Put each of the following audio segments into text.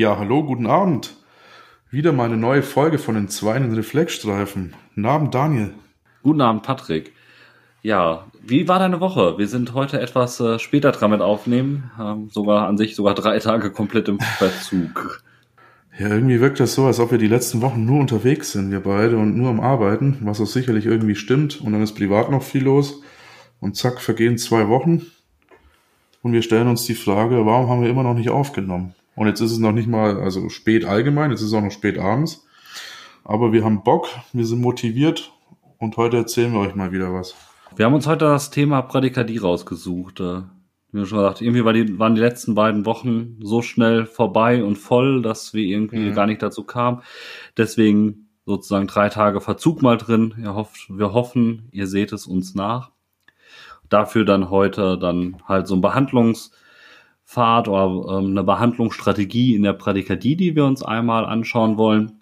Ja, hallo, guten Abend. Wieder mal eine neue Folge von den Zweinen Reflexstreifen. Guten Abend, Daniel. Guten Abend, Patrick. Ja, wie war deine Woche? Wir sind heute etwas äh, später dran mit aufnehmen, ähm, sogar an sich sogar drei Tage komplett im Verzug. Ja, irgendwie wirkt das so, als ob wir die letzten Wochen nur unterwegs sind, wir beide, und nur am Arbeiten, was auch sicherlich irgendwie stimmt. Und dann ist privat noch viel los. Und zack, vergehen zwei Wochen. Und wir stellen uns die Frage, warum haben wir immer noch nicht aufgenommen? Und jetzt ist es noch nicht mal, also spät allgemein, jetzt ist es auch noch spät abends. Aber wir haben Bock, wir sind motiviert und heute erzählen wir euch mal wieder was. Wir haben uns heute das Thema Prädikadie rausgesucht. Wie schon gesagt, irgendwie war die, waren die letzten beiden Wochen so schnell vorbei und voll, dass wir irgendwie mhm. gar nicht dazu kamen. Deswegen sozusagen drei Tage Verzug mal drin. Ihr hofft, wir hoffen, ihr seht es uns nach. Dafür dann heute dann halt so ein Behandlungspfad oder ähm, eine Behandlungsstrategie in der Prädikadie, die wir uns einmal anschauen wollen.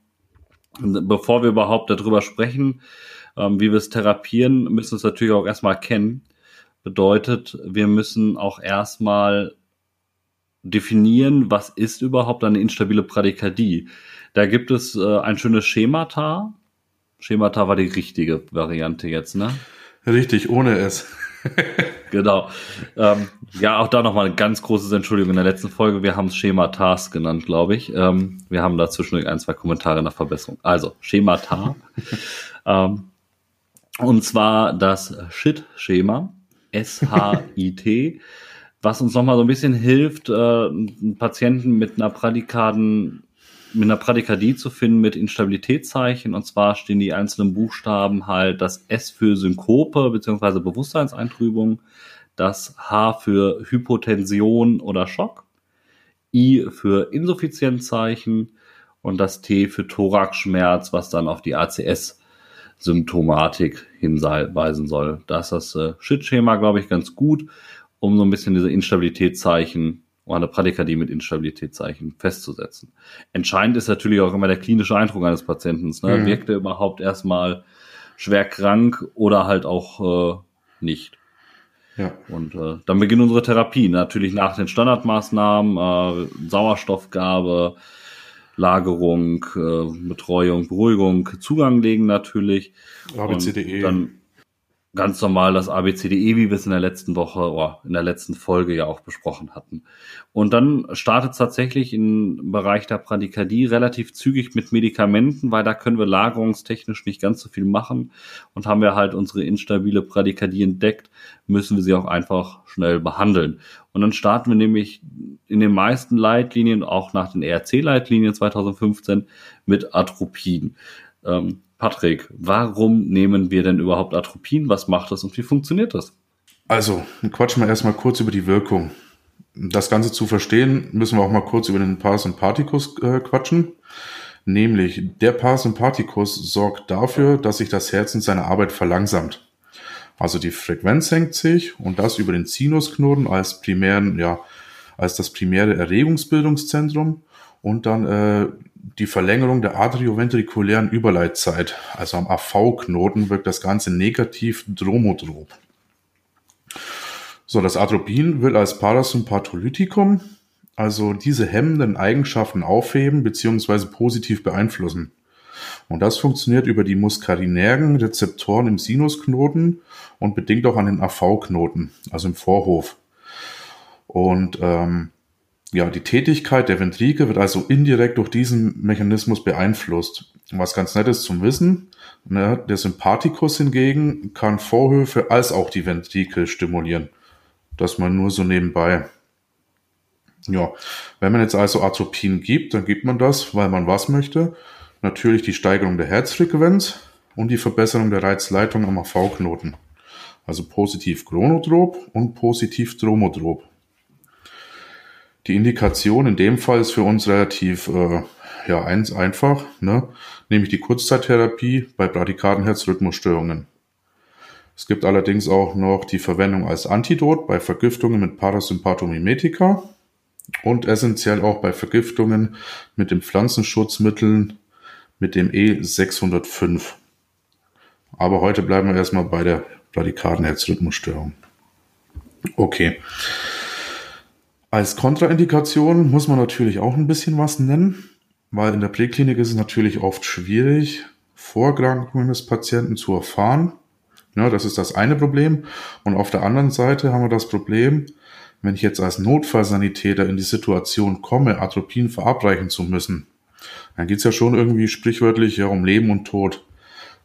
Bevor wir überhaupt darüber sprechen, ähm, wie wir es therapieren, müssen wir es natürlich auch erstmal kennen. Bedeutet, wir müssen auch erstmal definieren, was ist überhaupt eine instabile Prädikadie. Da gibt es äh, ein schönes Schemata. Schemata war die richtige Variante jetzt, ne? Richtig, ohne es. genau. Ähm, ja, auch da nochmal eine ganz große Entschuldigung in der letzten Folge. Wir haben es Schematas genannt, glaube ich. Ähm, wir haben dazwischen ein, zwei Kommentare nach Verbesserung. Also, Schemata. ähm, und zwar das Shit-Schema, S-H-I-T, was uns nochmal so ein bisschen hilft, äh, einen Patienten mit einer Prädikaden mit einer Prädikadie zu finden mit Instabilitätszeichen. Und zwar stehen die einzelnen Buchstaben halt das S für Synkope bzw. Bewusstseinseintrübung, das H für Hypotension oder Schock, I für Insuffizienzzeichen und das T für Thoraxschmerz, was dann auf die ACS Symptomatik hinweisen soll. Da ist das äh, Shit-Schema, glaube ich, ganz gut, um so ein bisschen diese Instabilitätszeichen oder eine Prädikadie mit Instabilitätszeichen festzusetzen. Entscheidend ist natürlich auch immer der klinische Eindruck eines Patienten. Ne? Mhm. Wirkt er überhaupt erstmal schwer krank oder halt auch äh, nicht? Ja. Und äh, dann beginnt unsere Therapie. Natürlich nach den Standardmaßnahmen, äh, Sauerstoffgabe, Lagerung, äh, Betreuung, Beruhigung, Zugang legen natürlich. ABCDE. Dann ganz normal das ABCDE, wie wir es in der letzten Woche oder in der letzten Folge ja auch besprochen hatten. Und dann startet es tatsächlich im Bereich der Pradikardie relativ zügig mit Medikamenten, weil da können wir lagerungstechnisch nicht ganz so viel machen. Und haben wir halt unsere instabile Pradikardie entdeckt, müssen wir sie auch einfach schnell behandeln. Und dann starten wir nämlich in den meisten Leitlinien, auch nach den ERC-Leitlinien 2015, mit Atropin. Ähm, Patrick, warum nehmen wir denn überhaupt Atropin? Was macht das und wie funktioniert das? Also, quatschen wir erstmal kurz über die Wirkung. Das Ganze zu verstehen, müssen wir auch mal kurz über den Parasympathikus äh, quatschen. Nämlich, der Parasympathikus sorgt dafür, dass sich das Herz in seiner Arbeit verlangsamt. Also die Frequenz senkt sich und das über den Sinusknoten als primären, ja, als das primäre Erregungsbildungszentrum und dann äh, die Verlängerung der atrioventrikulären Überleitzeit, also am AV-Knoten, wirkt das Ganze negativ dromodrop. So, das Atropin will als Parasympatholytikum also diese hemmenden Eigenschaften aufheben bzw. positiv beeinflussen. Und das funktioniert über die muskarinären Rezeptoren im Sinusknoten und bedingt auch an den AV-Knoten, also im Vorhof. Und ähm, ja, die Tätigkeit der Ventrikel wird also indirekt durch diesen Mechanismus beeinflusst. Was ganz nett ist zum Wissen, ne, der Sympathikus hingegen kann Vorhöfe als auch die Ventrikel stimulieren. Das mal nur so nebenbei. Ja, wenn man jetzt also Atropin gibt, dann gibt man das, weil man was möchte. Natürlich die Steigerung der Herzfrequenz und die Verbesserung der Reizleitung am AV-Knoten. Also positiv chronotrop und positiv dromotrop. Die Indikation in dem Fall ist für uns relativ äh, ja, eins, einfach, ne? nämlich die Kurzzeittherapie bei Bradikadenherzrhythmusstörungen. Es gibt allerdings auch noch die Verwendung als Antidot bei Vergiftungen mit Parasympathomimetika und essentiell auch bei Vergiftungen mit den Pflanzenschutzmitteln mit dem E605. Aber heute bleiben wir erstmal bei der Bradikadenherzrhythmusstörung. Okay. Als Kontraindikation muss man natürlich auch ein bisschen was nennen, weil in der Präklinik ist es natürlich oft schwierig, Vorerkrankungen des Patienten zu erfahren. Ja, das ist das eine Problem. Und auf der anderen Seite haben wir das Problem, wenn ich jetzt als Notfallsanitäter in die Situation komme, Atropin verabreichen zu müssen, dann geht's ja schon irgendwie sprichwörtlich ja um Leben und Tod.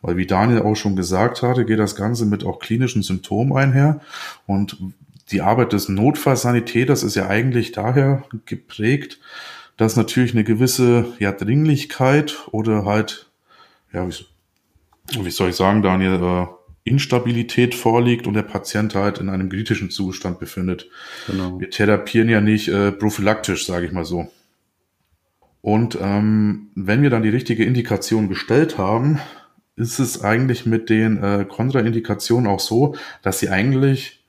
Weil wie Daniel auch schon gesagt hatte, geht das Ganze mit auch klinischen Symptomen einher. Und die Arbeit des Notfallsanitäters ist ja eigentlich daher geprägt, dass natürlich eine gewisse ja, Dringlichkeit oder halt, ja, wie, wie soll ich sagen, Daniel, äh, Instabilität vorliegt und der Patient halt in einem kritischen Zustand befindet. Genau. Wir therapieren ja nicht äh, prophylaktisch, sage ich mal so. Und ähm, wenn wir dann die richtige Indikation gestellt haben, ist es eigentlich mit den äh, Kontraindikationen auch so, dass sie eigentlich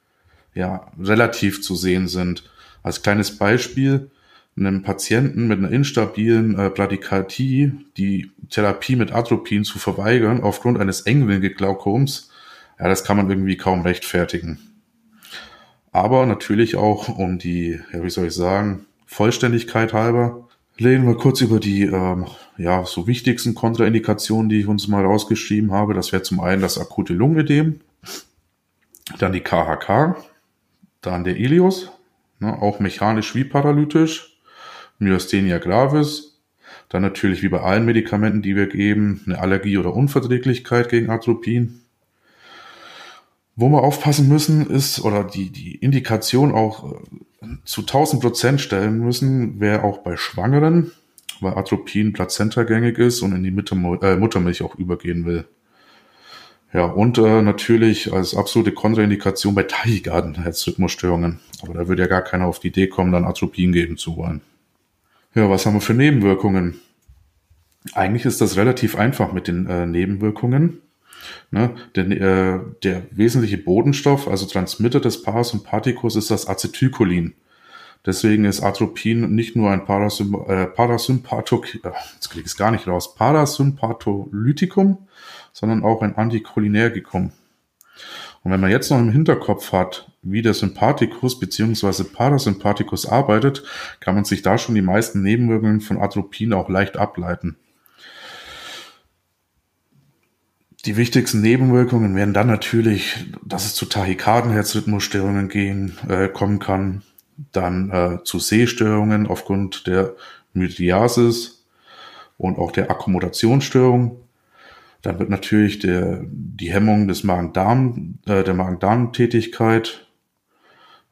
ja relativ zu sehen sind. Als kleines Beispiel, einem Patienten mit einer instabilen äh, Bradykardie die Therapie mit Atropin zu verweigern aufgrund eines Engwinkelglaukoms, ja, das kann man irgendwie kaum rechtfertigen. Aber natürlich auch um die, ja, wie soll ich sagen, Vollständigkeit halber, reden wir kurz über die ähm, ja, so wichtigsten Kontraindikationen, die ich uns mal rausgeschrieben habe. Das wäre zum einen das akute Lungenödem, dann die KHK, dann der Ilios, ne, auch mechanisch wie paralytisch, Myasthenia gravis, dann natürlich wie bei allen Medikamenten, die wir geben, eine Allergie oder Unverträglichkeit gegen Atropin. Wo wir aufpassen müssen, ist, oder die, die Indikation auch äh, zu 1000 Prozent stellen müssen, wäre auch bei Schwangeren, weil Atropin plazentagängig ist und in die äh, Muttermilch auch übergehen will. Ja, und äh, natürlich als absolute Kontraindikation bei Tachykarden, Herzrhythmusstörungen. Aber da würde ja gar keiner auf die Idee kommen, dann Atropin geben zu wollen. Ja, was haben wir für Nebenwirkungen? Eigentlich ist das relativ einfach mit den äh, Nebenwirkungen. Ne? Denn äh, der wesentliche Bodenstoff, also Transmitter des Parasympathikus, ist das Acetylcholin. Deswegen ist Atropin nicht nur ein Parasymp äh, Parasympathok, äh, jetzt kriege gar nicht raus, Parasympatholytikum, sondern auch ein Anticholinergikum. Und wenn man jetzt noch im Hinterkopf hat, wie der Sympathikus bzw. Parasympathikus arbeitet, kann man sich da schon die meisten Nebenwirkungen von Atropin auch leicht ableiten. Die wichtigsten Nebenwirkungen wären dann natürlich, dass es zu Tachykardenherzrhythmusstörungen gehen, äh, kommen kann, dann äh, zu Sehstörungen aufgrund der Mydriasis und auch der Akkommodationsstörung. Dann wird natürlich der, die Hemmung des Magen-Darm, äh, der Magen-Darm-Tätigkeit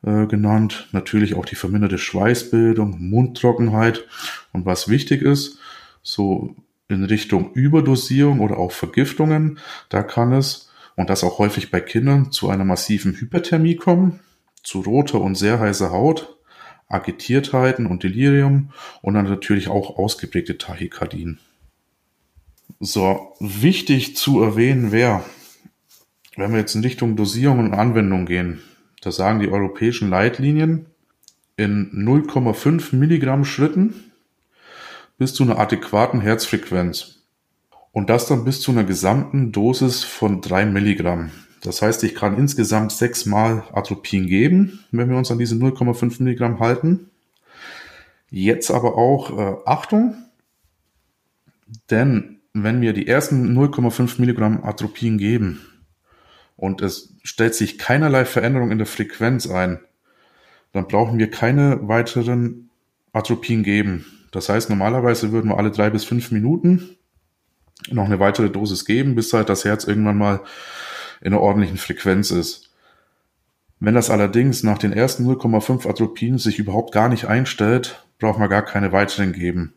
äh, genannt. Natürlich auch die verminderte Schweißbildung, Mundtrockenheit. Und was wichtig ist, so in Richtung Überdosierung oder auch Vergiftungen, da kann es, und das auch häufig bei Kindern, zu einer massiven Hyperthermie kommen zu roter und sehr heißer Haut, Agitiertheiten und Delirium und dann natürlich auch ausgeprägte Tachykardien. So, wichtig zu erwähnen wäre, wenn wir jetzt in Richtung Dosierung und Anwendung gehen, da sagen die europäischen Leitlinien in 0,5 Milligramm Schritten bis zu einer adäquaten Herzfrequenz. Und das dann bis zu einer gesamten Dosis von 3 Milligramm. Das heißt, ich kann insgesamt sechsmal Atropin geben, wenn wir uns an diese 0,5 Milligramm halten. Jetzt aber auch äh, Achtung, denn wenn wir die ersten 0,5 Milligramm Atropin geben und es stellt sich keinerlei Veränderung in der Frequenz ein, dann brauchen wir keine weiteren Atropin geben. Das heißt, normalerweise würden wir alle drei bis fünf Minuten noch eine weitere Dosis geben, bis halt das Herz irgendwann mal in einer ordentlichen Frequenz ist. Wenn das allerdings nach den ersten 0,5 Atropinen sich überhaupt gar nicht einstellt, braucht man gar keine weiteren geben.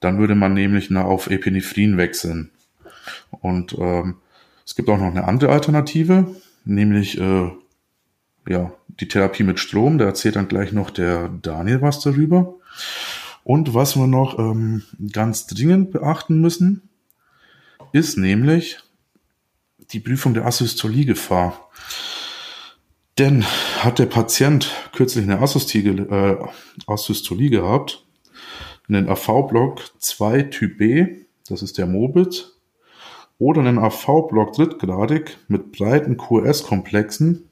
Dann würde man nämlich auf Epinephrin wechseln. Und ähm, es gibt auch noch eine andere Alternative, nämlich äh, ja, die Therapie mit Strom. Da erzählt dann gleich noch der Daniel was darüber. Und was wir noch ähm, ganz dringend beachten müssen, ist nämlich, die Prüfung der Asystoliegefahr. Denn hat der Patient kürzlich eine Asystolie, äh, gehabt, einen AV-Block 2 Typ B, das ist der Mobit, oder einen AV-Block drittgradig mit breiten QS-Komplexen,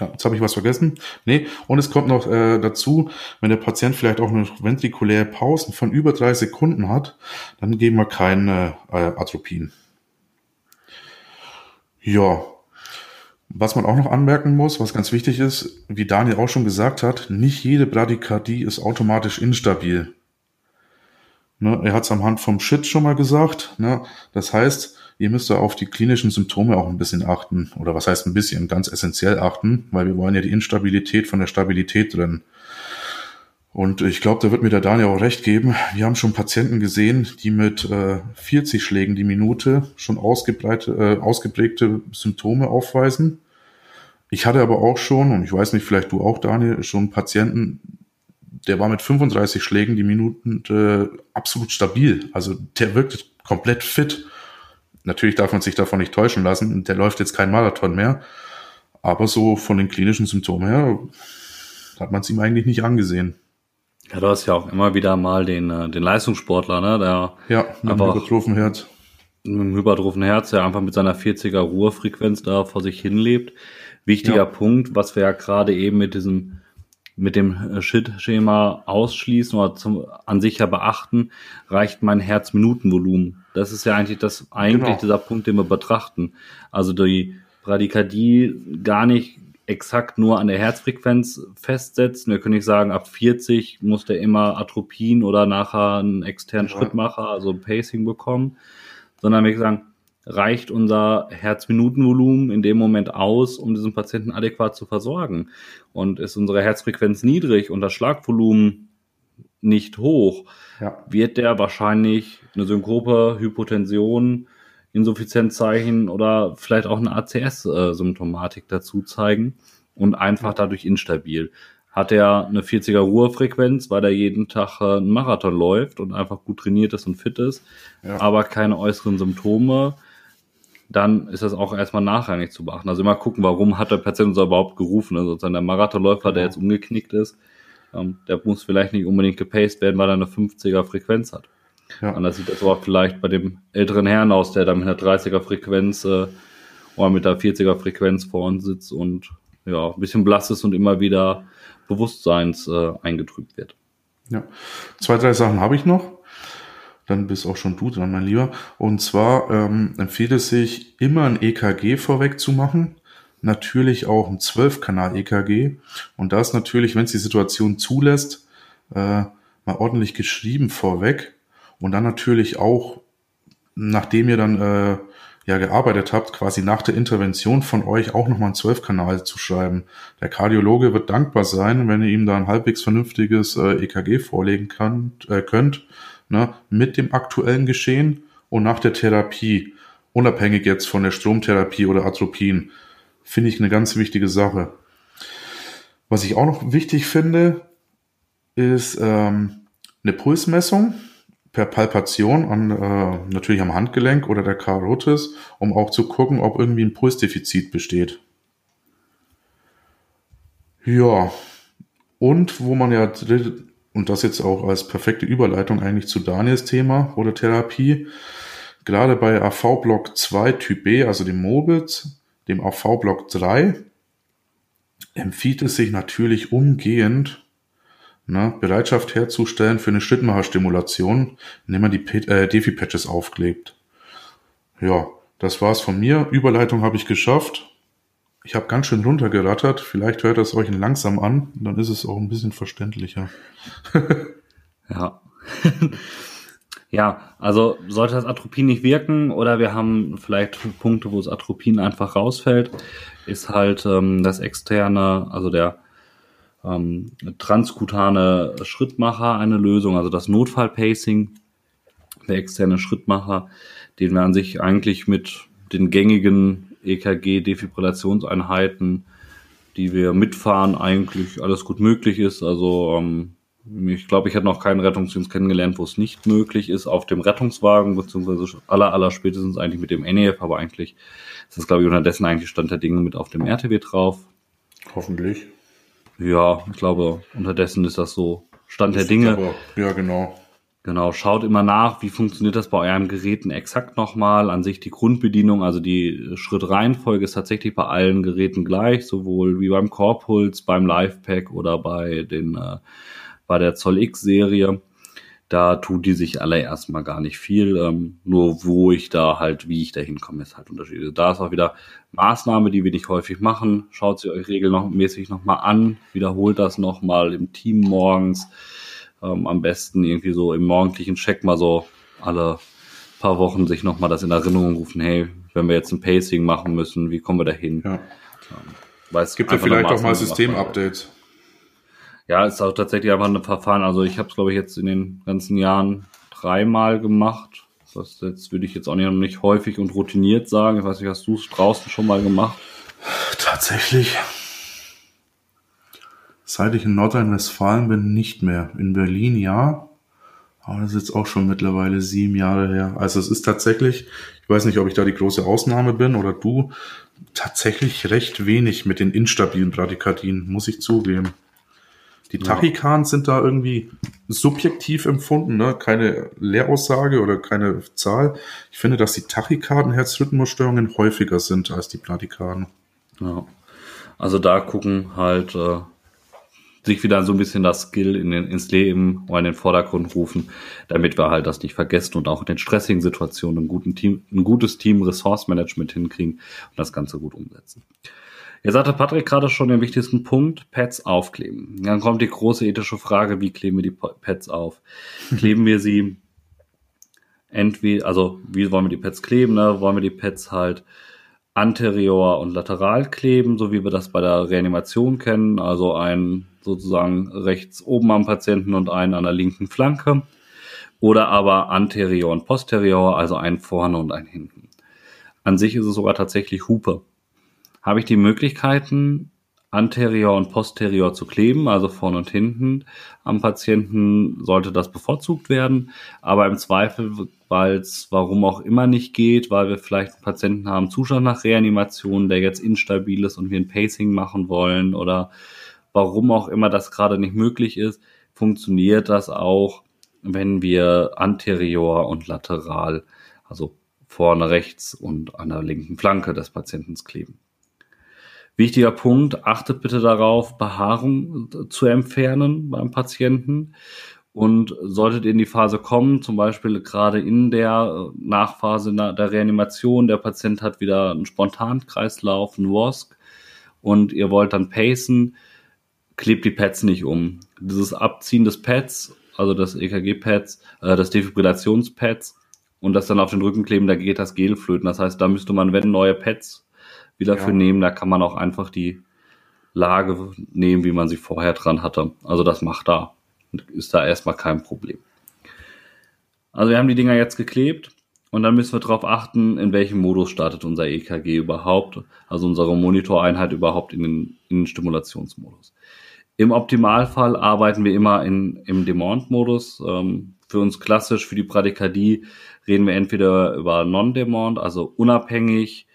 Ja, jetzt habe ich was vergessen. Nee, und es kommt noch äh, dazu, wenn der Patient vielleicht auch noch ventrikuläre Pausen von über drei Sekunden hat, dann geben wir keine äh, Atropin. Ja, was man auch noch anmerken muss, was ganz wichtig ist, wie Daniel auch schon gesagt hat, nicht jede Bradykardie ist automatisch instabil. Ne, er hat es am Hand vom Shit schon mal gesagt. Ne? Das heißt, ihr müsst da auf die klinischen Symptome auch ein bisschen achten. Oder was heißt ein bisschen? Ganz essentiell achten, weil wir wollen ja die Instabilität von der Stabilität trennen. Und ich glaube, da wird mir der Daniel auch recht geben. Wir haben schon Patienten gesehen, die mit äh, 40 Schlägen die Minute schon ausgebreite, äh, ausgeprägte Symptome aufweisen. Ich hatte aber auch schon, und ich weiß nicht, vielleicht du auch, Daniel, schon Patienten, der war mit 35 Schlägen die Minuten äh, absolut stabil. Also der wirkte komplett fit. Natürlich darf man sich davon nicht täuschen lassen. Der läuft jetzt kein Marathon mehr. Aber so von den klinischen Symptomen her hat man es ihm eigentlich nicht angesehen. Ja, du hast ja auch immer wieder mal den, äh, den Leistungssportler, ne, der ja, mit einfach hypertrophen Herz. Mit dem hypertrophen Herz, der einfach mit seiner 40er Ruhefrequenz da vor sich hin lebt. Wichtiger ja. Punkt, was wir ja gerade eben mit diesem mit dem äh, Shit-Schema ausschließen oder zum, an sich ja beachten, reicht mein Herzminutenvolumen. Das ist ja eigentlich das eigentlich genau. dieser Punkt, den wir betrachten. Also die Bradykardie gar nicht exakt nur an der Herzfrequenz festsetzen. Wir können nicht sagen, ab 40 muss der immer Atropin oder nachher einen externen ja. Schrittmacher, also Pacing bekommen, sondern wir sagen, reicht unser Herzminutenvolumen in dem Moment aus, um diesen Patienten adäquat zu versorgen. Und ist unsere Herzfrequenz niedrig und das Schlagvolumen nicht hoch, ja. wird der wahrscheinlich eine Synkope, Hypotension, Insuffizienzzeichen oder vielleicht auch eine ACS-Symptomatik dazu zeigen und einfach dadurch instabil. Hat er eine 40er Ruhefrequenz, weil er jeden Tag äh, einen Marathon läuft und einfach gut trainiert ist und fit ist, ja. aber keine äußeren Symptome, dann ist das auch erstmal nachrangig zu beachten. Also immer gucken, warum hat der Patient uns überhaupt gerufen. Also der Marathonläufer, der jetzt umgeknickt ist, ähm, der muss vielleicht nicht unbedingt gepaced werden, weil er eine 50er Frequenz hat. Ja. Anders sieht das aber vielleicht bei dem älteren Herrn aus, der da mit einer 30er Frequenz äh, oder mit der 40er Frequenz vor uns sitzt und ja, ein bisschen blass ist und immer wieder Bewusstseins äh, eingetrübt wird. Ja, zwei, drei Sachen habe ich noch. Dann bist auch schon du dran, mein Lieber. Und zwar ähm, empfiehlt es sich, immer ein EKG vorweg zu machen. Natürlich auch ein 12-Kanal-EKG. Und das natürlich, wenn es die Situation zulässt, äh, mal ordentlich geschrieben vorweg. Und dann natürlich auch, nachdem ihr dann äh, ja gearbeitet habt, quasi nach der Intervention von euch auch nochmal ein Zwölfkanal zu schreiben. Der Kardiologe wird dankbar sein, wenn ihr ihm da ein halbwegs vernünftiges äh, EKG vorlegen kann, äh, könnt, ne, mit dem aktuellen Geschehen und nach der Therapie, unabhängig jetzt von der Stromtherapie oder Atropin, finde ich eine ganz wichtige Sache. Was ich auch noch wichtig finde, ist ähm, eine Pulsmessung per Palpation an, äh, natürlich am Handgelenk oder der Karotis, um auch zu gucken, ob irgendwie ein Pulsdefizit besteht. Ja, und wo man ja, und das jetzt auch als perfekte Überleitung eigentlich zu Daniels Thema oder Therapie, gerade bei AV-Block 2 Typ B, also dem Mobitz, dem AV-Block 3, empfiehlt es sich natürlich umgehend ne, Bereitschaft herzustellen für eine Schrittmacherstimulation, indem man die äh, Defi-Patches aufklebt. Ja, das war's von mir. Überleitung habe ich geschafft. Ich habe ganz schön runtergerattert. Vielleicht hört das euch langsam an, dann ist es auch ein bisschen verständlicher. ja. ja, also sollte das Atropin nicht wirken oder wir haben vielleicht Punkte, wo das Atropin einfach rausfällt, ist halt ähm, das externe, also der ähm, transkutane Schrittmacher eine Lösung, also das Notfallpacing, der externe Schrittmacher, den wir an sich eigentlich mit den gängigen EKG-Defibrillationseinheiten, die wir mitfahren, eigentlich alles gut möglich ist. Also ähm, ich glaube, ich hätte noch keinen Rettungsdienst kennengelernt, wo es nicht möglich ist, auf dem Rettungswagen, beziehungsweise aller, aller spätestens eigentlich mit dem NEF, aber eigentlich ist das, glaube ich, unterdessen eigentlich Stand der Dinge mit auf dem RTW drauf. Hoffentlich. Ja, ich glaube, unterdessen ist das so Stand das der Dinge. Aber, ja, genau. Genau, schaut immer nach, wie funktioniert das bei euren Geräten exakt nochmal. An sich die Grundbedienung, also die Schrittreihenfolge ist tatsächlich bei allen Geräten gleich, sowohl wie beim Core-Puls, beim Livepack oder bei den äh, bei der Zoll X-Serie. Da tun die sich alle erstmal gar nicht viel. Ähm, nur wo ich da halt, wie ich da hinkomme, ist halt unterschiedlich. Da ist auch wieder Maßnahme, die wir nicht häufig machen. Schaut sie euch regelmäßig nochmal an, wiederholt das nochmal im Team morgens ähm, am besten irgendwie so im morgendlichen Check mal so alle paar Wochen sich nochmal das in Erinnerung rufen, hey, wenn wir jetzt ein Pacing machen müssen, wie kommen wir da hin? Ja. Ähm, weil es gibt ja vielleicht auch mal Systemupdates. Ja, ist auch tatsächlich einfach ein Verfahren. Also ich habe es, glaube ich, jetzt in den ganzen Jahren dreimal gemacht. Das jetzt würde ich jetzt auch nicht, nicht häufig und routiniert sagen. Ich weiß nicht, hast du es draußen schon mal gemacht? Tatsächlich Seit ich in Nordrhein-Westfalen bin, nicht mehr. In Berlin ja. Aber das ist jetzt auch schon mittlerweile sieben Jahre her. Also es ist tatsächlich, ich weiß nicht, ob ich da die große Ausnahme bin oder du, tatsächlich recht wenig mit den instabilen Bradykardien, muss ich zugeben. Die Tachykans sind da irgendwie subjektiv empfunden, ne? keine Lehraussage oder keine Zahl. Ich finde, dass die Tachykarden-Herzrhythmusstörungen häufiger sind als die Bradykarden. Ja. Also da gucken halt äh, sich wieder so ein bisschen das Skill in den, ins Leben oder in den Vordergrund rufen, damit wir halt das nicht vergessen und auch in den stressigen Situationen ein, Team, ein gutes Team Resource Management hinkriegen und das Ganze gut umsetzen. Jetzt sagte Patrick gerade schon den wichtigsten Punkt, Pads aufkleben. Dann kommt die große ethische Frage, wie kleben wir die Pads auf? Kleben wir sie entweder, also wie wollen wir die Pads kleben? Ne? Wollen wir die Pads halt anterior und lateral kleben, so wie wir das bei der Reanimation kennen, also ein sozusagen rechts oben am Patienten und einen an der linken Flanke. Oder aber anterior und posterior, also einen vorne und einen hinten. An sich ist es sogar tatsächlich Hupe. Habe ich die Möglichkeiten, anterior und posterior zu kleben, also vorne und hinten am Patienten, sollte das bevorzugt werden. Aber im Zweifel, weil es warum auch immer nicht geht, weil wir vielleicht einen Patienten haben, Zustand nach Reanimation, der jetzt instabil ist und wir ein Pacing machen wollen oder warum auch immer das gerade nicht möglich ist, funktioniert das auch, wenn wir anterior und lateral, also vorne rechts und an der linken Flanke des Patienten kleben. Wichtiger Punkt, achtet bitte darauf, Behaarung zu entfernen beim Patienten. Und solltet ihr in die Phase kommen, zum Beispiel gerade in der Nachphase der Reanimation, der Patient hat wieder einen Spontankreislauf, einen WOSC, und ihr wollt dann pacen, klebt die Pads nicht um. Dieses Abziehen des Pads, also des EKG-Pads, äh, des Defibrillationspads und das dann auf den Rücken kleben, da geht das Gel flöten. Das heißt, da müsste man, wenn neue Pads wieder ja. für nehmen, da kann man auch einfach die Lage nehmen, wie man sie vorher dran hatte. Also das macht da. Ist da erstmal kein Problem. Also wir haben die Dinger jetzt geklebt und dann müssen wir darauf achten, in welchem Modus startet unser EKG überhaupt, also unsere Monitoreinheit überhaupt in den, in den Stimulationsmodus. Im Optimalfall arbeiten wir immer in, im Demand-Modus. Ähm, für uns klassisch, für die Bradykardie reden wir entweder über Non-Demand, also unabhängig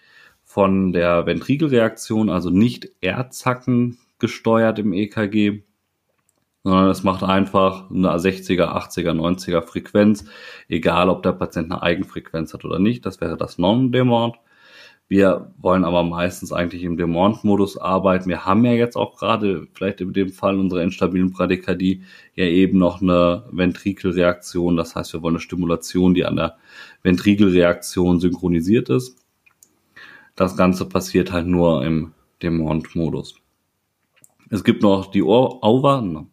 von der Ventrikelreaktion, also nicht Erdzacken gesteuert im EKG, sondern es macht einfach eine 60er, 80er, 90er Frequenz, egal ob der Patient eine Eigenfrequenz hat oder nicht. Das wäre das Non-Demand. Wir wollen aber meistens eigentlich im Demont-Modus arbeiten. Wir haben ja jetzt auch gerade, vielleicht in dem Fall unserer instabilen Bradykardie, ja eben noch eine Ventrikelreaktion. Das heißt, wir wollen eine Stimulation, die an der Ventrikelreaktion synchronisiert ist. Das Ganze passiert halt nur im Demont-Modus. Es gibt noch die Over,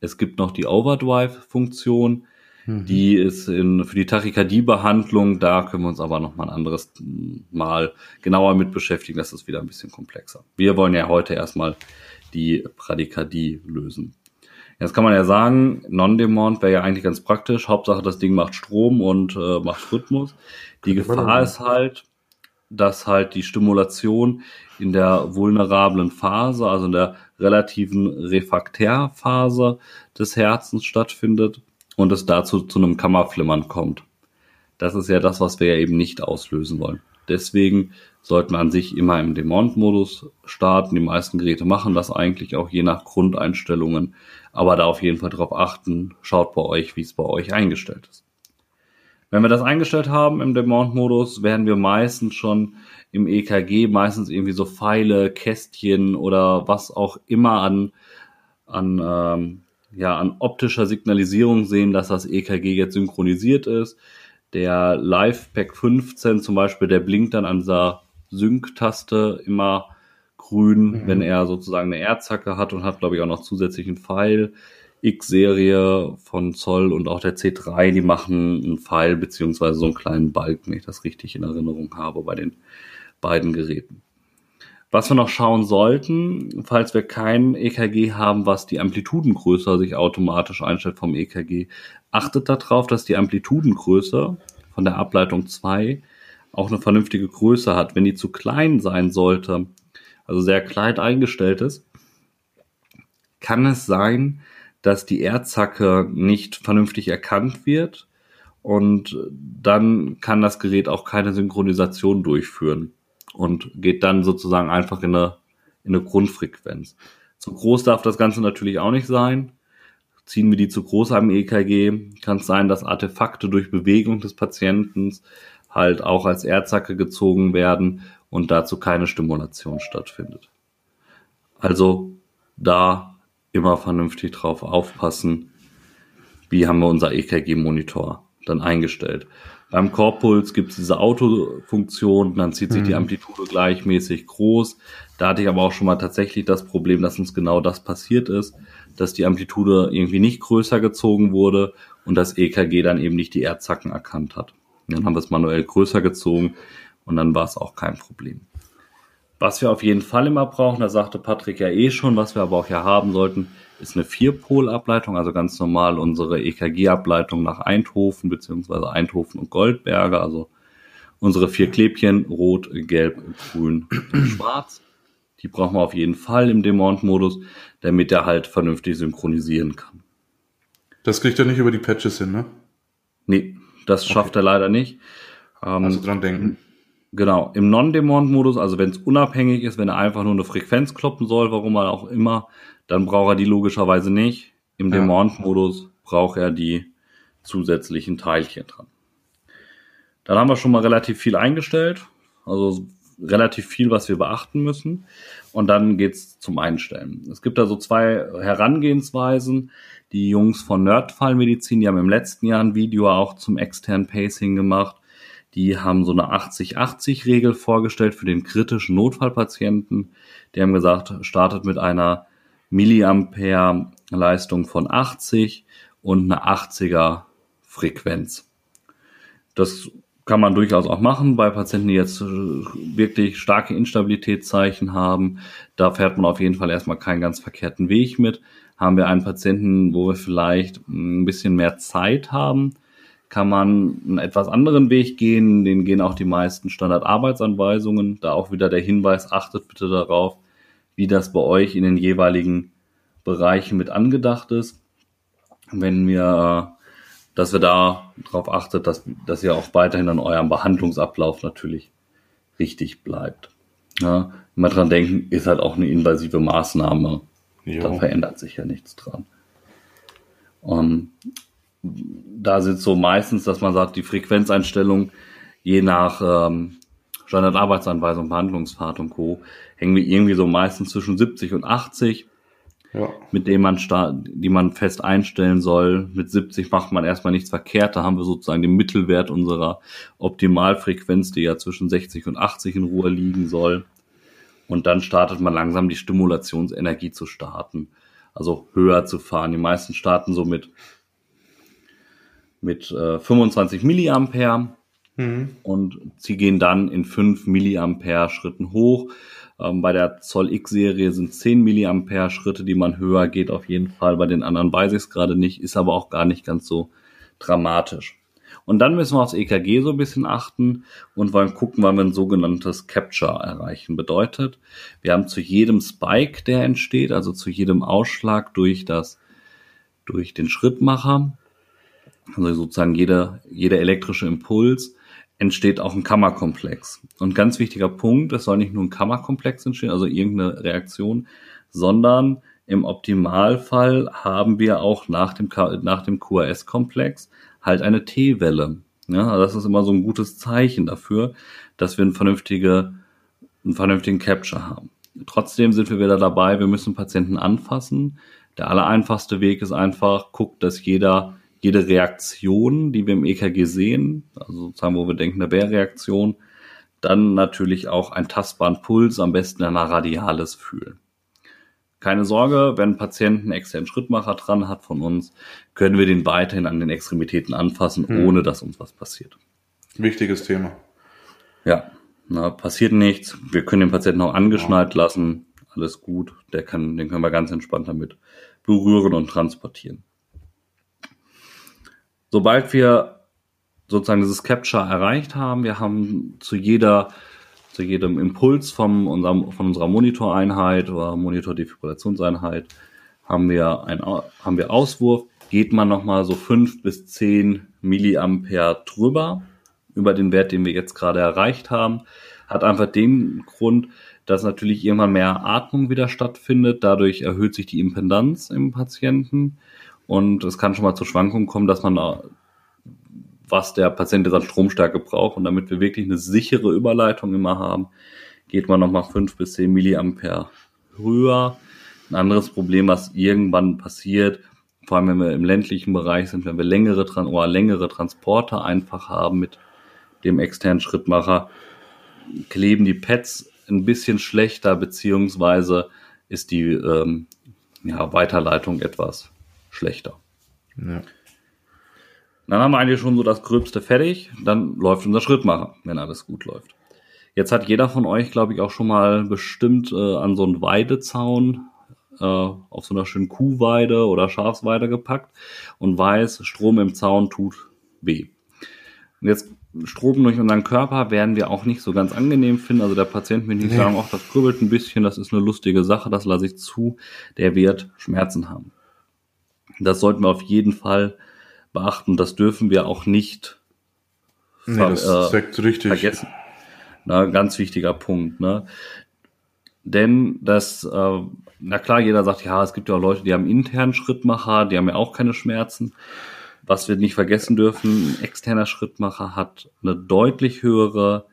es gibt noch die Overdrive-Funktion Mhm. Die ist in, für die Tachykardie-Behandlung, da können wir uns aber noch mal ein anderes Mal genauer mit beschäftigen. Das ist wieder ein bisschen komplexer. Wir wollen ja heute erstmal die Bradykardie lösen. Jetzt kann man ja sagen, Non-Demand wäre ja eigentlich ganz praktisch. Hauptsache, das Ding macht Strom und äh, macht Rhythmus. Die Gefahr ist halt, dass halt die Stimulation in der vulnerablen Phase, also in der relativen Refraktärphase des Herzens stattfindet und es dazu zu einem Kammerflimmern kommt. Das ist ja das, was wir ja eben nicht auslösen wollen. Deswegen sollte man an sich immer im Demont-Modus starten. Die meisten Geräte machen das eigentlich auch je nach Grundeinstellungen. Aber da auf jeden Fall drauf achten, schaut bei euch, wie es bei euch eingestellt ist. Wenn wir das eingestellt haben im Demont-Modus, werden wir meistens schon im EKG meistens irgendwie so Pfeile, Kästchen oder was auch immer an, an, ähm, ja, an optischer Signalisierung sehen, dass das EKG jetzt synchronisiert ist. Der Live Pack 15 zum Beispiel, der blinkt dann an dieser Sync-Taste immer grün, mhm. wenn er sozusagen eine Erdzacke hat und hat, glaube ich, auch noch zusätzlichen Pfeil. X-Serie von Zoll und auch der C3, die machen einen Pfeil beziehungsweise so einen kleinen Balk, wenn ich das richtig in Erinnerung habe bei den beiden Geräten. Was wir noch schauen sollten, falls wir kein EKG haben, was die Amplitudengröße sich automatisch einstellt vom EKG, achtet darauf, dass die Amplitudengröße von der Ableitung 2 auch eine vernünftige Größe hat. Wenn die zu klein sein sollte, also sehr klein eingestellt ist, kann es sein, dass die Erdzacke nicht vernünftig erkannt wird und dann kann das Gerät auch keine Synchronisation durchführen und geht dann sozusagen einfach in eine, in eine Grundfrequenz. Zu groß darf das Ganze natürlich auch nicht sein. Ziehen wir die zu groß am EKG, kann es sein, dass Artefakte durch Bewegung des Patienten halt auch als Erdzacke gezogen werden und dazu keine Stimulation stattfindet. Also da immer vernünftig drauf aufpassen, wie haben wir unser EKG-Monitor dann eingestellt. Beim Korpuls gibt es diese Autofunktion, dann zieht sich mhm. die Amplitude gleichmäßig groß. Da hatte ich aber auch schon mal tatsächlich das Problem, dass uns genau das passiert ist, dass die Amplitude irgendwie nicht größer gezogen wurde und das EKG dann eben nicht die Erdzacken erkannt hat. Dann haben wir es manuell größer gezogen und dann war es auch kein Problem. Was wir auf jeden Fall immer brauchen, da sagte Patrick ja eh schon, was wir aber auch ja haben sollten, ist eine Vierpol-Ableitung, also ganz normal unsere EKG-Ableitung nach Eindhoven beziehungsweise Eindhoven und Goldberge, also unsere vier Klebchen, rot, gelb, grün und schwarz. Die brauchen wir auf jeden Fall im Demont-Modus, damit er halt vernünftig synchronisieren kann. Das kriegt er nicht über die Patches hin, ne? Nee, das schafft okay. er leider nicht. Ähm, also dran denken. Genau, im Non-Demont-Modus, also wenn es unabhängig ist, wenn er einfach nur eine Frequenz kloppen soll, warum er auch immer, dann braucht er die logischerweise nicht. Im ja. Demont-Modus braucht er die zusätzlichen Teilchen dran. Dann haben wir schon mal relativ viel eingestellt, also relativ viel, was wir beachten müssen. Und dann geht's zum Einstellen. Es gibt da so zwei Herangehensweisen. Die Jungs von Nerdfallmedizin, die haben im letzten Jahr ein Video auch zum externen Pacing gemacht. Die haben so eine 80-80-Regel vorgestellt für den kritischen Notfallpatienten. Die haben gesagt, startet mit einer Milliampere Leistung von 80 und eine 80er Frequenz. Das kann man durchaus auch machen bei Patienten, die jetzt wirklich starke Instabilitätszeichen haben. Da fährt man auf jeden Fall erstmal keinen ganz verkehrten Weg mit. Haben wir einen Patienten, wo wir vielleicht ein bisschen mehr Zeit haben, kann man einen etwas anderen Weg gehen. Den gehen auch die meisten Standardarbeitsanweisungen. Da auch wieder der Hinweis, achtet bitte darauf, wie das bei euch in den jeweiligen Bereichen mit angedacht ist. Wenn wir, dass wir da darauf achtet, dass, dass ihr auch weiterhin an eurem Behandlungsablauf natürlich richtig bleibt. Ja, immer dran denken, ist halt auch eine invasive Maßnahme. Jo. Da verändert sich ja nichts dran. Und da sind so meistens, dass man sagt, die Frequenzeinstellung je nach ähm, Standardarbeitsanweisung, Behandlungsfahrt und Co. hängen wir irgendwie so meistens zwischen 70 und 80, ja. mit dem man die man fest einstellen soll. Mit 70 macht man erstmal nichts verkehrt. Da haben wir sozusagen den Mittelwert unserer Optimalfrequenz, die ja zwischen 60 und 80 in Ruhe liegen soll. Und dann startet man langsam die Stimulationsenergie zu starten. Also höher zu fahren. Die meisten starten so mit mit äh, 25 Milliampere mhm. und sie gehen dann in 5 Milliampere Schritten hoch. Ähm, bei der Zoll X-Serie sind 10 Milliampere Schritte, die man höher geht auf jeden Fall. Bei den anderen weiß ich es gerade nicht, ist aber auch gar nicht ganz so dramatisch. Und dann müssen wir aufs EKG so ein bisschen achten und wollen gucken, wann wir ein sogenanntes Capture erreichen. Bedeutet, wir haben zu jedem Spike, der entsteht, also zu jedem Ausschlag durch das, durch den Schrittmacher, also sozusagen jeder, jeder elektrische Impuls entsteht auch ein Kammerkomplex. Und ganz wichtiger Punkt, es soll nicht nur ein Kammerkomplex entstehen, also irgendeine Reaktion, sondern im Optimalfall haben wir auch nach dem, nach dem QRS-Komplex halt eine T-Welle. Ja, also das ist immer so ein gutes Zeichen dafür, dass wir eine vernünftige, einen vernünftigen Capture haben. Trotzdem sind wir wieder dabei, wir müssen Patienten anfassen. Der allereinfachste Weg ist einfach, guckt, dass jeder, jede Reaktion, die wir im EKG sehen, also sozusagen, wo wir denken, eine Bärreaktion, dann natürlich auch einen tastbaren Puls, am besten einer Radiales fühlen. Keine Sorge, wenn ein Patient einen externen Schrittmacher dran hat von uns, können wir den weiterhin an den Extremitäten anfassen, hm. ohne dass uns was passiert. Wichtiges Thema. Ja, na, passiert nichts. Wir können den Patienten auch angeschnallt lassen. Alles gut. Der kann, den können wir ganz entspannt damit berühren und transportieren. Sobald wir sozusagen dieses Capture erreicht haben, wir haben zu jeder zu jedem Impuls vom, unserem, von unserer Monitoreinheit oder Monitordefibrillationseinheit haben wir ein, haben wir Auswurf, geht man nochmal so fünf bis zehn Milliampere drüber über den Wert, den wir jetzt gerade erreicht haben, hat einfach den Grund, dass natürlich irgendwann mehr Atmung wieder stattfindet. Dadurch erhöht sich die Impedanz im Patienten und es kann schon mal zu Schwankungen kommen, dass man was der Patient jetzt an Stromstärke braucht. Und damit wir wirklich eine sichere Überleitung immer haben, geht man nochmal fünf bis zehn Milliampere höher. Ein anderes Problem, was irgendwann passiert, vor allem wenn wir im ländlichen Bereich sind, wenn wir längere, oder längere Transporte einfach haben mit dem externen Schrittmacher, kleben die Pads ein bisschen schlechter, beziehungsweise ist die ähm, ja, Weiterleitung etwas schlechter. Ja. Dann haben wir eigentlich schon so das Gröbste fertig. Dann läuft unser Schrittmacher, wenn alles gut läuft. Jetzt hat jeder von euch, glaube ich, auch schon mal bestimmt äh, an so einen Weidezaun äh, auf so einer schönen Kuhweide oder Schafsweide gepackt und weiß, Strom im Zaun tut weh. Und jetzt Strom durch unseren Körper werden wir auch nicht so ganz angenehm finden. Also der Patient will nicht nee. sagen, ach, das kribbelt ein bisschen, das ist eine lustige Sache, das lasse ich zu. Der wird Schmerzen haben. Das sollten wir auf jeden Fall beachten. Das dürfen wir auch nicht nee, das äh, richtig. vergessen. Na, ganz wichtiger Punkt. Ne? Denn das, äh, na klar, jeder sagt, ja, es gibt ja auch Leute, die haben internen Schrittmacher, die haben ja auch keine Schmerzen. Was wir nicht vergessen dürfen, ein externer Schrittmacher hat eine deutlich höhere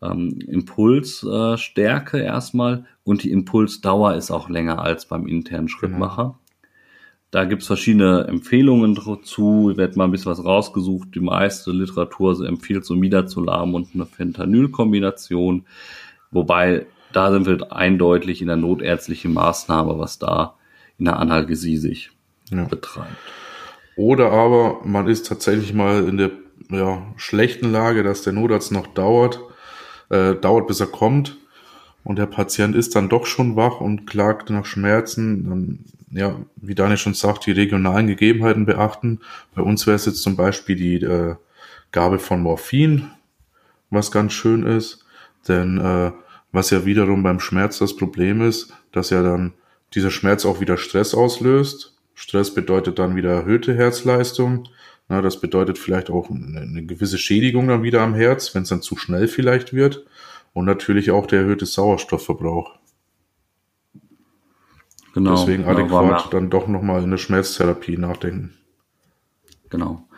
ähm, Impulsstärke äh, erstmal und die Impulsdauer ist auch länger als beim internen. Schrittmacher. Genau. Da gibt's verschiedene Empfehlungen dazu. Ich werde mal ein bisschen was rausgesucht. Die meiste Literatur empfiehlt so Midazolam und eine Fentanyl-Kombination. Wobei, da sind wir eindeutig in der notärztlichen Maßnahme, was da in der Analgesie sich ja. betreibt. Oder aber man ist tatsächlich mal in der ja, schlechten Lage, dass der Notarzt noch dauert, äh, dauert bis er kommt und der Patient ist dann doch schon wach und klagt nach Schmerzen, dann ja, wie Daniel schon sagt, die regionalen Gegebenheiten beachten. Bei uns wäre es jetzt zum Beispiel die äh, Gabe von Morphin, was ganz schön ist. Denn äh, was ja wiederum beim Schmerz das Problem ist, dass ja dann dieser Schmerz auch wieder Stress auslöst. Stress bedeutet dann wieder erhöhte Herzleistung. Na, das bedeutet vielleicht auch eine, eine gewisse Schädigung dann wieder am Herz, wenn es dann zu schnell vielleicht wird. Und natürlich auch der erhöhte Sauerstoffverbrauch. Genau. Deswegen genau, adäquat dann doch nochmal in eine Schmerztherapie nachdenken. Genau.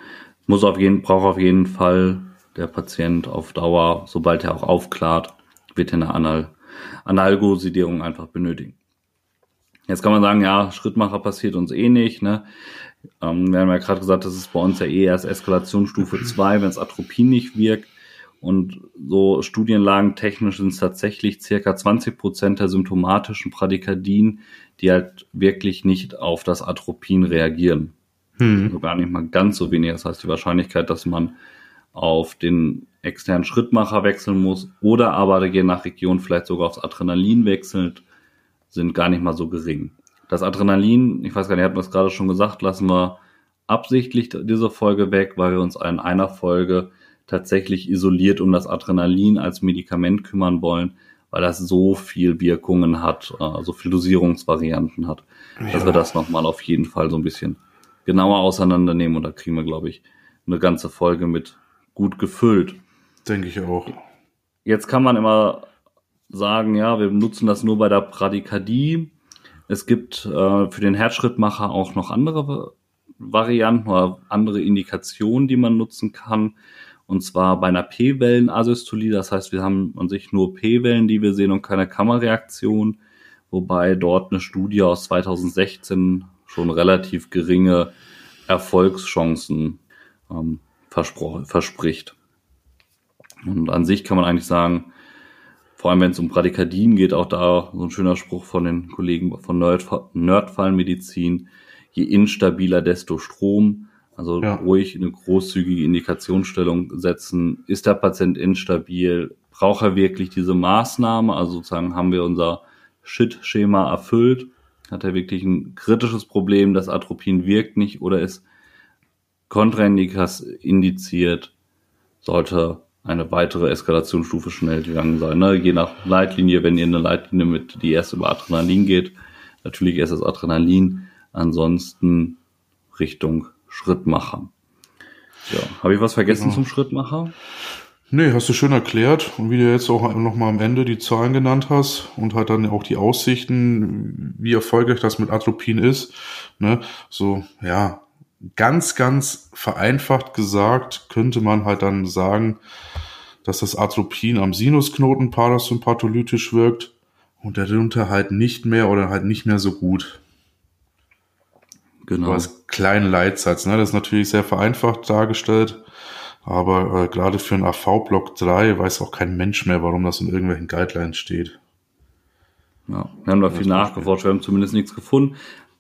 Muss auf jeden, braucht auf jeden Fall der Patient auf Dauer, sobald er auch aufklart, wird er eine Anal Analgosidierung einfach benötigen. Jetzt kann man sagen, ja, Schrittmacher passiert uns eh nicht, ne? Ähm, wir haben ja gerade gesagt, das ist bei uns ja eh erst Eskalationsstufe 2, wenn es Atropin nicht wirkt. Und so Studienlagen technisch sind es tatsächlich circa 20 Prozent der symptomatischen Pradikardien, die halt wirklich nicht auf das Atropin reagieren. Hm. Also gar nicht mal ganz so wenig. Das heißt, die Wahrscheinlichkeit, dass man auf den externen Schrittmacher wechseln muss oder aber je nach Region vielleicht sogar aufs Adrenalin wechselt, sind gar nicht mal so gering. Das Adrenalin, ich weiß gar nicht, hatten wir es gerade schon gesagt, lassen wir absichtlich diese Folge weg, weil wir uns in einer Folge tatsächlich isoliert um das Adrenalin als Medikament kümmern wollen, weil das so viel Wirkungen hat, äh, so viel Dosierungsvarianten hat, ja. dass wir das nochmal auf jeden Fall so ein bisschen genauer auseinandernehmen und da kriegen wir, glaube ich, eine ganze Folge mit gut gefüllt. Denke ich auch. Jetzt kann man immer sagen, ja, wir nutzen das nur bei der Bradykardie. Es gibt äh, für den Herzschrittmacher auch noch andere Varianten oder andere Indikationen, die man nutzen kann. Und zwar bei einer P-Wellen-Asystolie. Das heißt, wir haben an sich nur P-Wellen, die wir sehen und keine Kammerreaktion. Wobei dort eine Studie aus 2016 schon relativ geringe Erfolgschancen ähm, verspricht. Und an sich kann man eigentlich sagen, vor allem wenn es um Bradykardien geht, auch da so ein schöner Spruch von den Kollegen von Nerd, Nerdfallmedizin, je instabiler, desto Strom. Also ja. ruhig eine großzügige Indikationsstellung setzen. Ist der Patient instabil? Braucht er wirklich diese Maßnahme? Also sozusagen haben wir unser Shit-Schema erfüllt? Hat er wirklich ein kritisches Problem, das Atropin wirkt nicht oder ist kontraindikas indiziert? Sollte eine weitere Eskalationsstufe schnell gegangen sein. Ne? Je nach Leitlinie, wenn ihr eine Leitlinie mit, die erst über Adrenalin geht, natürlich erst das Adrenalin, ansonsten Richtung Schrittmacher. Ja, habe ich was vergessen genau. zum Schrittmacher? Nee, hast du schön erklärt. Und wie du jetzt auch nochmal am Ende die Zahlen genannt hast und halt dann auch die Aussichten, wie erfolgreich das mit Atropin ist. Ne? So, ja, ganz, ganz vereinfacht gesagt könnte man halt dann sagen, dass das Atropin am Sinusknoten parasympatholytisch wirkt und darunter halt nicht mehr oder halt nicht mehr so gut. Genau. als kleinen Leitsatz. Ne? Das ist natürlich sehr vereinfacht dargestellt. Aber äh, gerade für einen AV-Block 3 weiß auch kein Mensch mehr, warum das in irgendwelchen Guidelines steht. Ja, wir haben da viel nachgeforscht, wir haben zumindest nichts gefunden.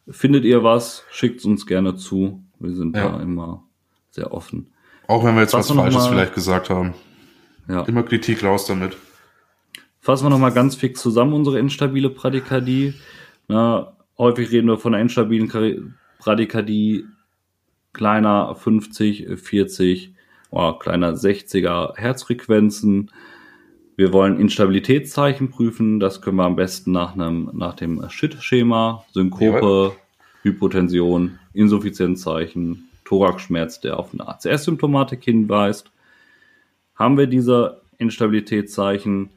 Findet ihr was, schickt uns gerne zu. Wir sind ja. da immer sehr offen. Auch wenn wir jetzt Fassen was Falsches mal, vielleicht gesagt haben. Ja. Immer Kritik raus damit. Fassen wir nochmal ganz fix zusammen unsere instabile Prädikadie. Na, häufig reden wir von einer instabilen Bradykardie kleiner 50, 40 oder kleiner 60er Herzfrequenzen. Wir wollen Instabilitätszeichen prüfen. Das können wir am besten nach, einem, nach dem Shit-Schema, Synkope, ja. Hypotension, Insuffizienzzeichen, Thoraxschmerz, der auf eine ACS-Symptomatik hinweist. Haben wir diese Instabilitätszeichen,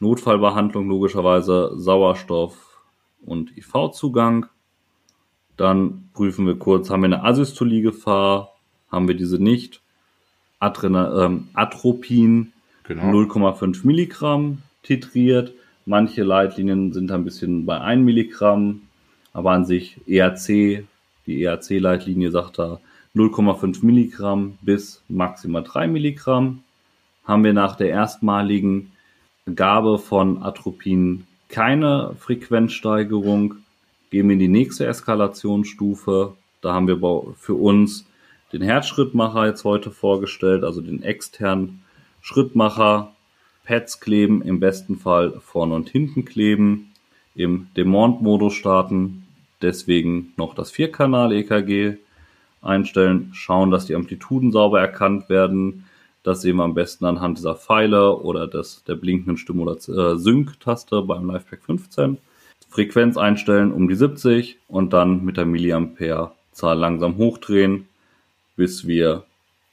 Notfallbehandlung logischerweise Sauerstoff und IV-Zugang. Dann prüfen wir kurz, haben wir eine Asystolie-Gefahr, haben wir diese nicht. Adrena, ähm, Atropin genau. 0,5 Milligramm titriert. Manche Leitlinien sind ein bisschen bei 1 Milligramm, aber an sich ERC, die ERC-Leitlinie sagt da 0,5 Milligramm bis maximal 3 Milligramm. Haben wir nach der erstmaligen Gabe von Atropin keine Frequenzsteigerung, gehen wir in die nächste Eskalationsstufe. Da haben wir für uns den Herzschrittmacher jetzt heute vorgestellt, also den externen Schrittmacher. Pads kleben, im besten Fall vorne und hinten kleben, im Demont-Modus starten, deswegen noch das Vierkanal-EKG einstellen, schauen, dass die Amplituden sauber erkannt werden. Das sehen wir am besten anhand dieser Pfeile oder des, der blinkenden Stimulation, äh, Sync-Taste beim LivePack 15. Frequenz einstellen um die 70 und dann mit der Milliampere-Zahl langsam hochdrehen, bis wir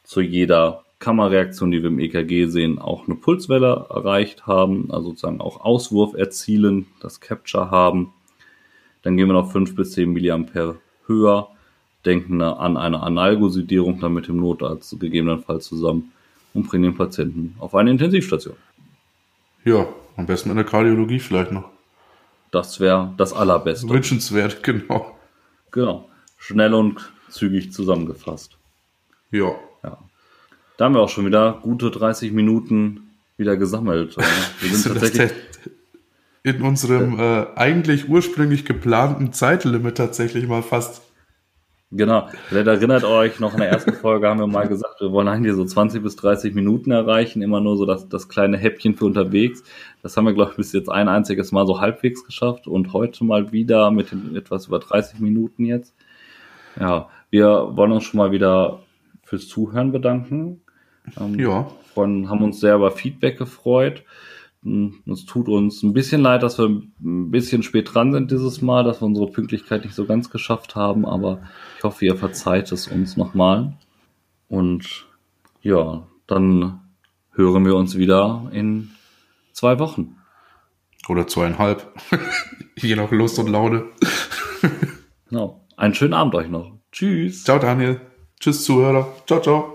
zu jeder Kammerreaktion, die wir im EKG sehen, auch eine Pulswelle erreicht haben, also sozusagen auch Auswurf erzielen, das Capture haben. Dann gehen wir noch 5 bis 10 Milliampere höher, denken an eine Analgosidierung dann mit dem Notarzt gegebenenfalls zusammen und bringen den Patienten auf eine Intensivstation. Ja, am besten in der Kardiologie vielleicht noch. Das wäre das Allerbeste. Wünschenswert, genau. Genau. Schnell und zügig zusammengefasst. Ja. ja. Da haben wir auch schon wieder gute 30 Minuten wieder gesammelt. Wir sind tatsächlich in unserem äh, eigentlich ursprünglich geplanten Zeitlimit tatsächlich mal fast Genau. Vielleicht erinnert euch, noch in der ersten Folge haben wir mal gesagt, wir wollen eigentlich so 20 bis 30 Minuten erreichen, immer nur so das, das kleine Häppchen für unterwegs. Das haben wir, glaube ich, bis jetzt ein einziges Mal so halbwegs geschafft und heute mal wieder mit den etwas über 30 Minuten jetzt. Ja, wir wollen uns schon mal wieder fürs Zuhören bedanken. Ähm, ja. Von, haben uns sehr über Feedback gefreut. Hm, es tut uns ein bisschen leid, dass wir ein bisschen spät dran sind dieses Mal, dass wir unsere Pünktlichkeit nicht so ganz geschafft haben, aber ich hoffe, ihr verzeiht es uns nochmal. Und ja, dann hören wir uns wieder in zwei Wochen. Oder zweieinhalb. Je nach Lust und Laune. Genau. Einen schönen Abend euch noch. Tschüss. Ciao Daniel. Tschüss Zuhörer. Ciao, ciao.